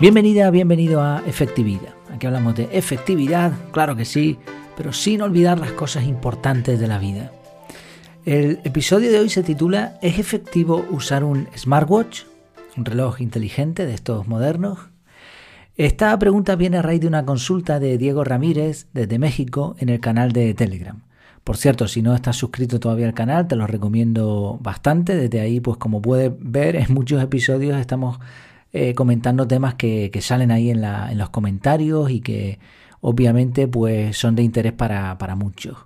Bienvenida, bienvenido a Efectividad. Aquí hablamos de efectividad, claro que sí, pero sin olvidar las cosas importantes de la vida. El episodio de hoy se titula ¿Es efectivo usar un smartwatch? Un reloj inteligente de estos modernos. Esta pregunta viene a raíz de una consulta de Diego Ramírez desde México en el canal de Telegram. Por cierto, si no estás suscrito todavía al canal, te lo recomiendo bastante. Desde ahí, pues como puedes ver, en muchos episodios estamos eh, comentando temas que, salen ahí en, los comentarios y que obviamente pues son de interés para, muchos.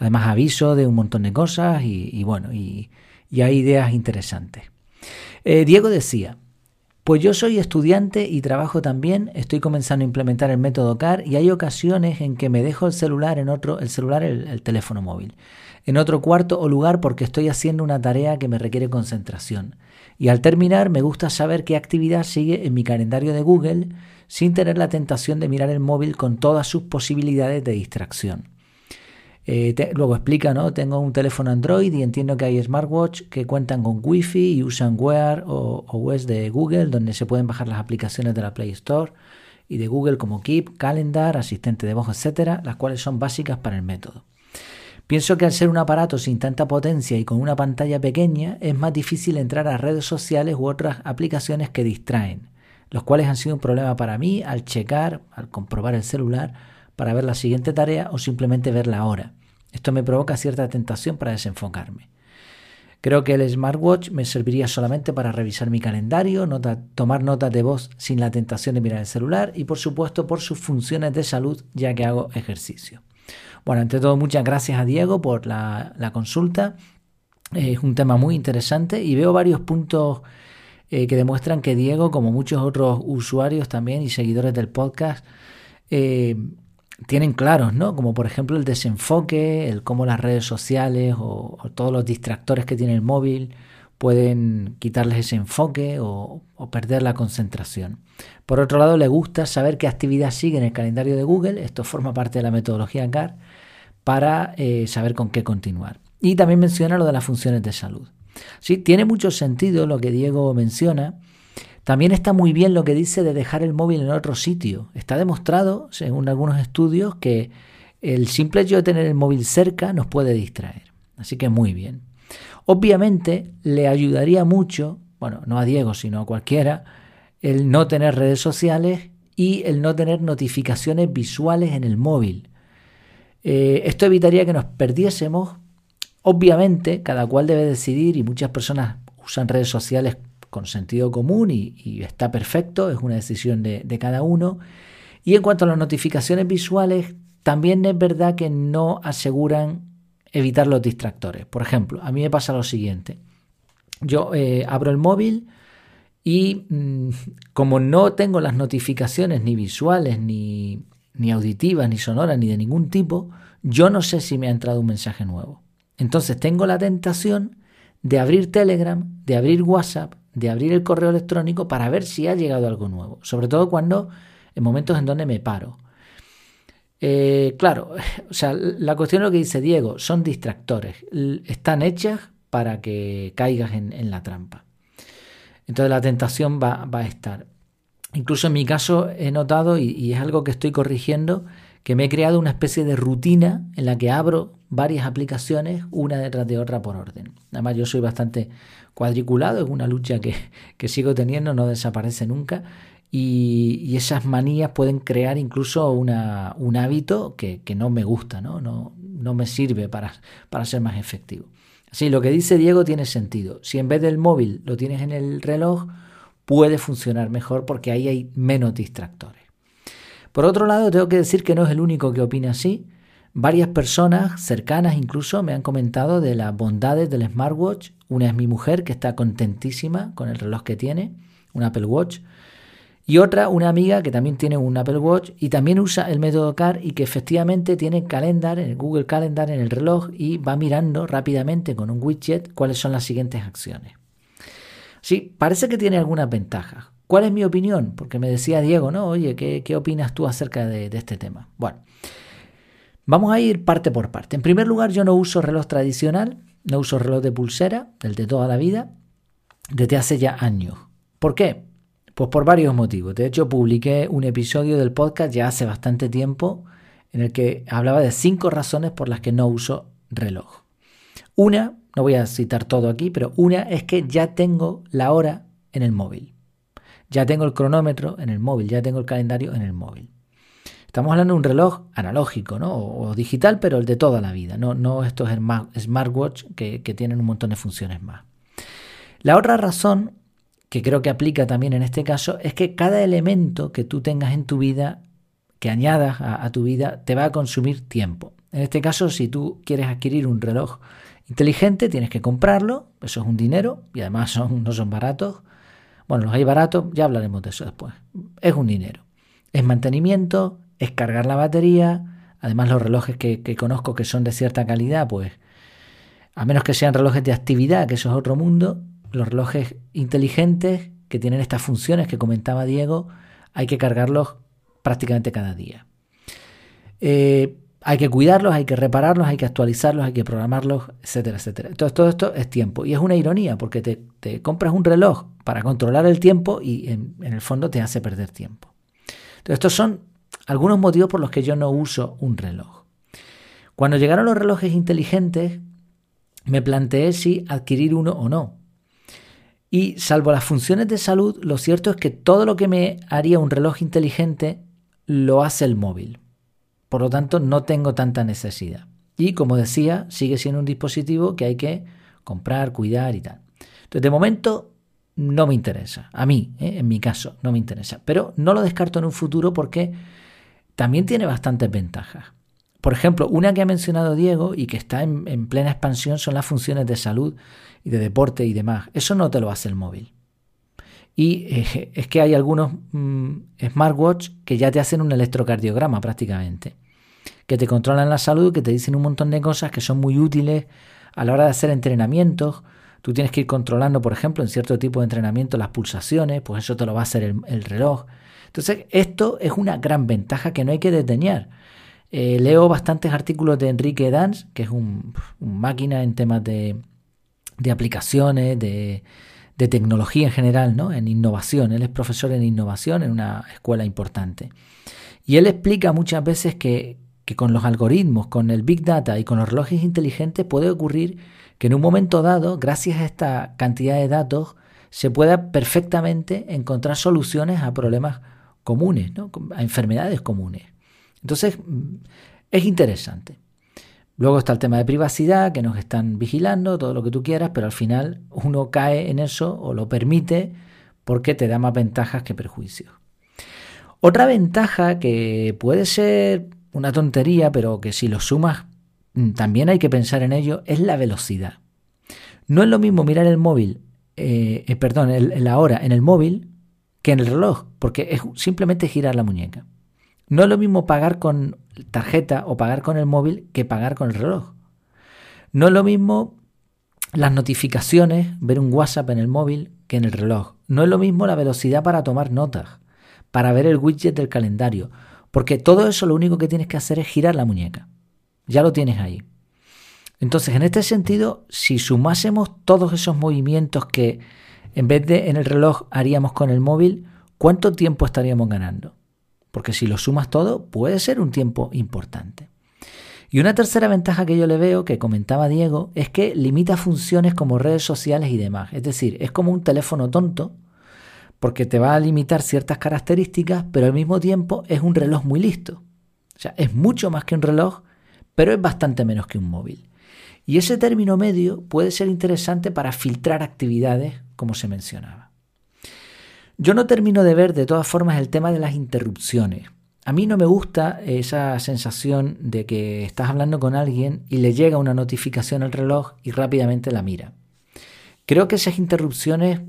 Además aviso de un montón de cosas y, bueno, y, hay ideas interesantes. Eh, Diego decía, pues yo soy estudiante y trabajo también, estoy comenzando a implementar el método CAR y hay ocasiones en que me dejo el celular en otro, el celular, el teléfono móvil, en otro cuarto o lugar porque estoy haciendo una tarea que me requiere concentración. Y al terminar me gusta saber qué actividad sigue en mi calendario de Google sin tener la tentación de mirar el móvil con todas sus posibilidades de distracción. Eh, luego explica, ¿no? Tengo un teléfono Android y entiendo que hay smartwatch que cuentan con Wi-Fi y usan Wear o OS de Google, donde se pueden bajar las aplicaciones de la Play Store y de Google como Keep, Calendar, asistente de voz, etcétera, las cuales son básicas para el método. Pienso que al ser un aparato sin tanta potencia y con una pantalla pequeña es más difícil entrar a redes sociales u otras aplicaciones que distraen, los cuales han sido un problema para mí al checar, al comprobar el celular para ver la siguiente tarea o simplemente ver la hora. Esto me provoca cierta tentación para desenfocarme. Creo que el smartwatch me serviría solamente para revisar mi calendario, tomar notas de voz sin la tentación de mirar el celular y por supuesto por sus funciones de salud ya que hago ejercicio. Bueno, ante todo, muchas gracias a Diego por la, consulta. Es un tema muy interesante y veo varios puntos eh, que demuestran que Diego, como muchos otros usuarios también y seguidores del podcast, eh, tienen claros, ¿no? Como por ejemplo el desenfoque, el cómo las redes sociales o, todos los distractores que tiene el móvil pueden quitarles ese enfoque o, perder la concentración. Por otro lado, le gusta saber qué actividad sigue en el calendario de Google, esto forma parte de la metodología CAR, para eh, saber con qué continuar. Y también menciona lo de las funciones de salud. Sí, tiene mucho sentido lo que Diego menciona. También está muy bien lo que dice de dejar el móvil en otro sitio. Está demostrado, según algunos estudios, que el simple hecho de tener el móvil cerca nos puede distraer. Así que muy bien. Obviamente le ayudaría mucho, bueno, no a Diego, sino a cualquiera, el no tener redes sociales y el no tener notificaciones visuales en el móvil. Eh, esto evitaría que nos perdiésemos. Obviamente, cada cual debe decidir y muchas personas usan redes sociales con sentido común y, está perfecto, es una decisión de, de cada uno. Y en cuanto a las notificaciones visuales, también es verdad que no aseguran evitar los distractores. Por ejemplo, a mí me pasa lo siguiente. Yo eh, abro el móvil y mm, como no tengo las notificaciones ni visuales, ni, ni auditivas, ni sonoras, ni de ningún tipo, yo no sé si me ha entrado un mensaje nuevo. Entonces tengo la tentación de abrir Telegram, de abrir WhatsApp, de abrir el correo electrónico para ver si ha llegado algo nuevo. Sobre todo cuando, en momentos en donde me paro. Eh, claro, o sea, la cuestión es lo que dice Diego, son distractores. Están hechas para que caigas en, la trampa. Entonces la tentación va, a estar. Incluso en mi caso he notado, y, es algo que estoy corrigiendo, que me he creado una especie de rutina en la que abro varias aplicaciones una detrás de otra por orden. Además yo soy bastante cuadriculado, es una lucha que, sigo teniendo, no desaparece nunca. Y, esas manías pueden crear incluso un hábito que, no me gusta, ¿no? No, no me sirve para, para ser más efectivo. Así, lo que dice Diego tiene sentido. Si en vez del móvil lo tienes en el reloj, puede funcionar mejor porque ahí hay menos distractores. Por otro lado, tengo que decir que no es el único que opina así. Varias personas cercanas incluso me han comentado de las bondades del smartwatch. Una es mi mujer, que está contentísima con el reloj que tiene, un Apple Watch. Y otra, una amiga que también tiene un Apple Watch y también usa el método CAR y que efectivamente tiene Calendar, el Google Calendar en el reloj y va mirando rápidamente con un widget cuáles son las siguientes acciones. Sí, parece que tiene algunas ventajas. ¿Cuál es mi opinión? Porque me decía Diego, ¿no? Oye, ¿qué, opinas tú acerca de, este tema? Bueno, vamos a ir parte por parte. En primer lugar, yo no uso reloj tradicional, no uso reloj de pulsera, el de toda la vida, desde hace ya años. ¿Por qué? Pues por varios motivos. De hecho, publiqué un episodio del podcast ya hace bastante tiempo en el que hablaba de cinco razones por las que no uso reloj. Una, no voy a citar todo aquí, pero una es que ya tengo la hora en el móvil. Ya tengo el cronómetro en el móvil, ya tengo el calendario en el móvil. Estamos hablando de un reloj analógico, ¿no? O, digital, pero el de toda la vida, no, no estos smartwatch que, que tienen un montón de funciones más. La otra razón, que creo que aplica también en este caso, es que cada elemento que tú tengas en tu vida, que añadas a, tu vida, te va a consumir tiempo. En este caso, si tú quieres adquirir un reloj inteligente, tienes que comprarlo, eso es un dinero y además son, no son baratos. Bueno, los hay baratos, ya hablaremos de eso después. Es un dinero. Es mantenimiento, es cargar la batería. Además, los relojes que, conozco que son de cierta calidad, pues, a menos que sean relojes de actividad, que eso es otro mundo, los relojes inteligentes que tienen estas funciones que comentaba Diego, hay que cargarlos prácticamente cada día. Eh, hay que cuidarlos, hay que repararlos, hay que actualizarlos, hay que programarlos, etcétera, etcétera. Entonces todo esto es tiempo. Y es una ironía porque te, compras un reloj para controlar el tiempo y en, en, el fondo te hace perder tiempo. Entonces estos son algunos motivos por los que yo no uso un reloj. Cuando llegaron los relojes inteligentes, me planteé si adquirir uno o no. Y salvo las funciones de salud, lo cierto es que todo lo que me haría un reloj inteligente lo hace el móvil. Por lo tanto, no tengo tanta necesidad. Y como decía, sigue siendo un dispositivo que hay que comprar, cuidar y tal. Entonces, de momento, no me interesa. A mí, ¿eh? en mi caso, no me interesa. Pero no lo descarto en un futuro porque también tiene bastantes ventajas. Por ejemplo, una que ha mencionado Diego y que está en, plena expansión son las funciones de salud y de deporte y demás. Eso no te lo hace el móvil. Y eh, es que hay algunos mm, smartwatch que ya te hacen un electrocardiograma prácticamente, que te controlan la salud, que te dicen un montón de cosas que son muy útiles a la hora de hacer entrenamientos. Tú tienes que ir controlando, por ejemplo, en cierto tipo de entrenamiento las pulsaciones, pues eso te lo va a hacer el, el reloj. Entonces, esto es una gran ventaja que no hay que detener. Eh, leo bastantes artículos de Enrique Dans, que es un, máquina en temas de, aplicaciones, de, tecnología en general, ¿no? en innovación. Él es profesor en innovación en una escuela importante. Y él explica muchas veces que, que con los algoritmos, con el Big Data y con los relojes inteligentes puede ocurrir que en un momento dado, gracias a esta cantidad de datos, se pueda perfectamente encontrar soluciones a problemas comunes, ¿no? a enfermedades comunes. Entonces, es interesante. Luego está el tema de privacidad, que nos están vigilando, todo lo que tú quieras, pero al final uno cae en eso o lo permite porque te da más ventajas que perjuicios. Otra ventaja que puede ser una tontería, pero que si lo sumas mm, también hay que pensar en ello, es la velocidad. No es lo mismo mirar el móvil, eh, eh, perdón, la hora en el móvil que en el reloj, porque es simplemente girar la muñeca. No es lo mismo pagar con tarjeta o pagar con el móvil que pagar con el reloj. No es lo mismo las notificaciones, ver un WhatsApp en el móvil que en el reloj. No es lo mismo la velocidad para tomar notas, para ver el widget del calendario, porque todo eso lo único que tienes que hacer es girar la muñeca. Ya lo tienes ahí. Entonces, en este sentido, si sumásemos todos esos movimientos que en vez de en el reloj haríamos con el móvil, ¿cuánto tiempo estaríamos ganando? Porque si lo sumas todo puede ser un tiempo importante. Y una tercera ventaja que yo le veo, que comentaba Diego, es que limita funciones como redes sociales y demás. Es decir, es como un teléfono tonto, porque te va a limitar ciertas características, pero al mismo tiempo es un reloj muy listo. O sea, es mucho más que un reloj, pero es bastante menos que un móvil. Y ese término medio puede ser interesante para filtrar actividades, como se mencionaba. Yo no termino de ver de todas formas el tema de las interrupciones. A mí no me gusta esa sensación de que estás hablando con alguien y le llega una notificación al reloj y rápidamente la mira. Creo que esas interrupciones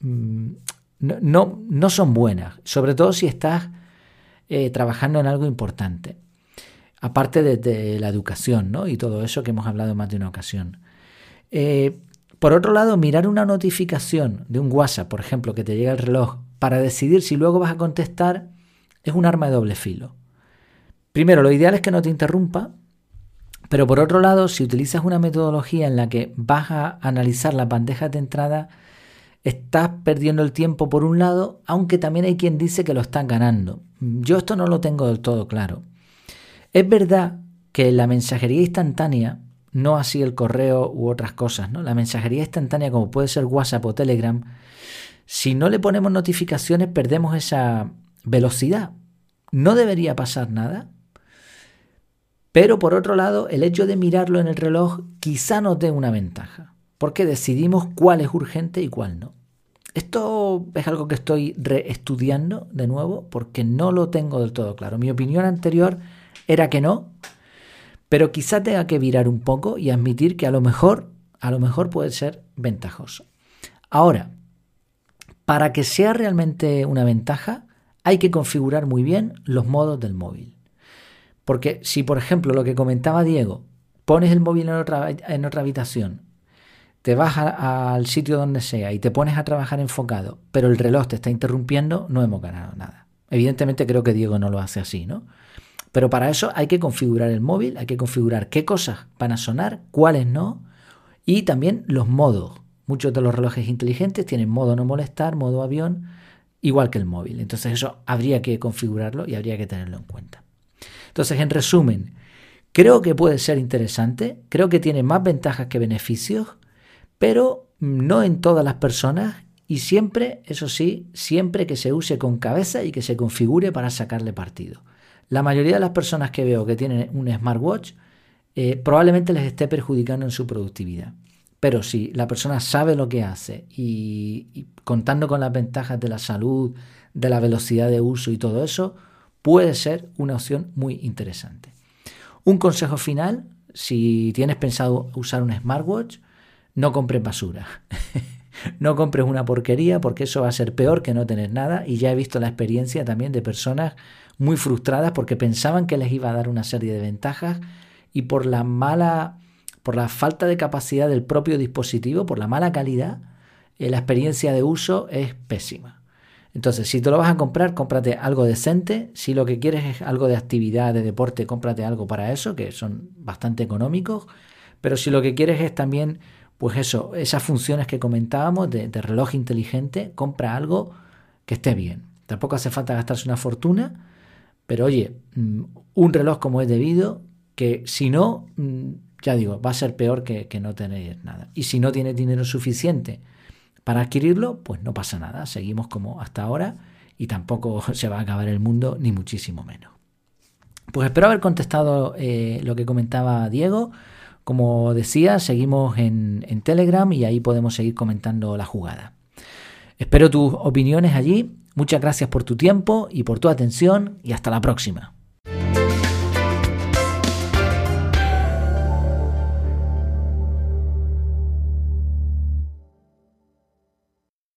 mm, no, no, son buenas, sobre todo si estás eh, trabajando en algo importante, aparte de, la educación ¿no? y todo eso que hemos hablado más de una ocasión. Eh, por otro lado, mirar una notificación de un WhatsApp, por ejemplo, que te llega el reloj, para decidir si luego vas a contestar, es un arma de doble filo. Primero, lo ideal es que no te interrumpa, pero por otro lado, si utilizas una metodología en la que vas a analizar las bandejas de entrada, estás perdiendo el tiempo por un lado, aunque también hay quien dice que lo están ganando. Yo esto no lo tengo del todo claro. Es verdad que la mensajería instantánea, no así el correo u otras cosas, ¿no? La mensajería instantánea como puede ser WhatsApp o Telegram, si no le ponemos notificaciones perdemos esa velocidad. No debería pasar nada, pero por otro lado, el hecho de mirarlo en el reloj quizá nos dé una ventaja, porque decidimos cuál es urgente y cuál no. Esto es algo que estoy reestudiando de nuevo porque no lo tengo del todo claro. Mi opinión anterior era que no, pero quizá tenga que virar un poco y admitir que a lo mejor, a lo mejor puede ser ventajoso. Ahora, para que sea realmente una ventaja, hay que configurar muy bien los modos del móvil. Porque si, por ejemplo, lo que comentaba Diego, pones el móvil en otra, habitación, te vas al sitio donde sea y te pones a trabajar enfocado, pero el reloj te está interrumpiendo, no hemos ganado nada. Evidentemente creo que Diego no lo hace así, ¿no? Pero para eso hay que configurar el móvil, hay que configurar qué cosas van a sonar, cuáles no, y también los modos. Muchos de los relojes inteligentes tienen modo no molestar, modo avión, igual que el móvil. Entonces eso habría que configurarlo y habría que tenerlo en cuenta. Entonces, en resumen, creo que puede ser interesante, creo que tiene más ventajas que beneficios, pero no en todas las personas y siempre, eso sí, siempre que se use con cabeza y que se configure para sacarle partido. La mayoría de las personas que veo que tienen un smartwatch eh, probablemente les esté perjudicando en su productividad. Pero si la persona sabe lo que hace y contando con las ventajas de la salud, de la velocidad de uso y todo eso, puede ser una opción muy interesante. Un consejo final, si tienes pensado usar un smartwatch, no compres basura. no compres una porquería porque eso va a ser peor que no tener nada y ya he visto la experiencia también de personas muy frustradas porque pensaban que les iba a dar una serie de ventajas y por la mala por la falta de capacidad del propio dispositivo, por la mala calidad, eh, la experiencia de uso es pésima. Entonces, si te lo vas a comprar, cómprate algo decente. Si lo que quieres es algo de actividad, de deporte, cómprate algo para eso, que son bastante económicos. Pero si lo que quieres es también, pues eso, esas funciones que comentábamos de, reloj inteligente, compra algo que esté bien. Tampoco hace falta gastarse una fortuna, pero oye, mm, un reloj como es debido, que si no, mm, ya digo, va a ser peor que, no tener nada. Y si no tienes dinero suficiente, para adquirirlo, pues no pasa nada, seguimos como hasta ahora y tampoco se va a acabar el mundo, ni muchísimo menos. Pues espero haber contestado eh, lo que comentaba Diego. Como decía, seguimos en, en Telegram y ahí podemos seguir comentando la jugada. Espero tus opiniones allí. Muchas gracias por tu tiempo y por tu atención y hasta la próxima.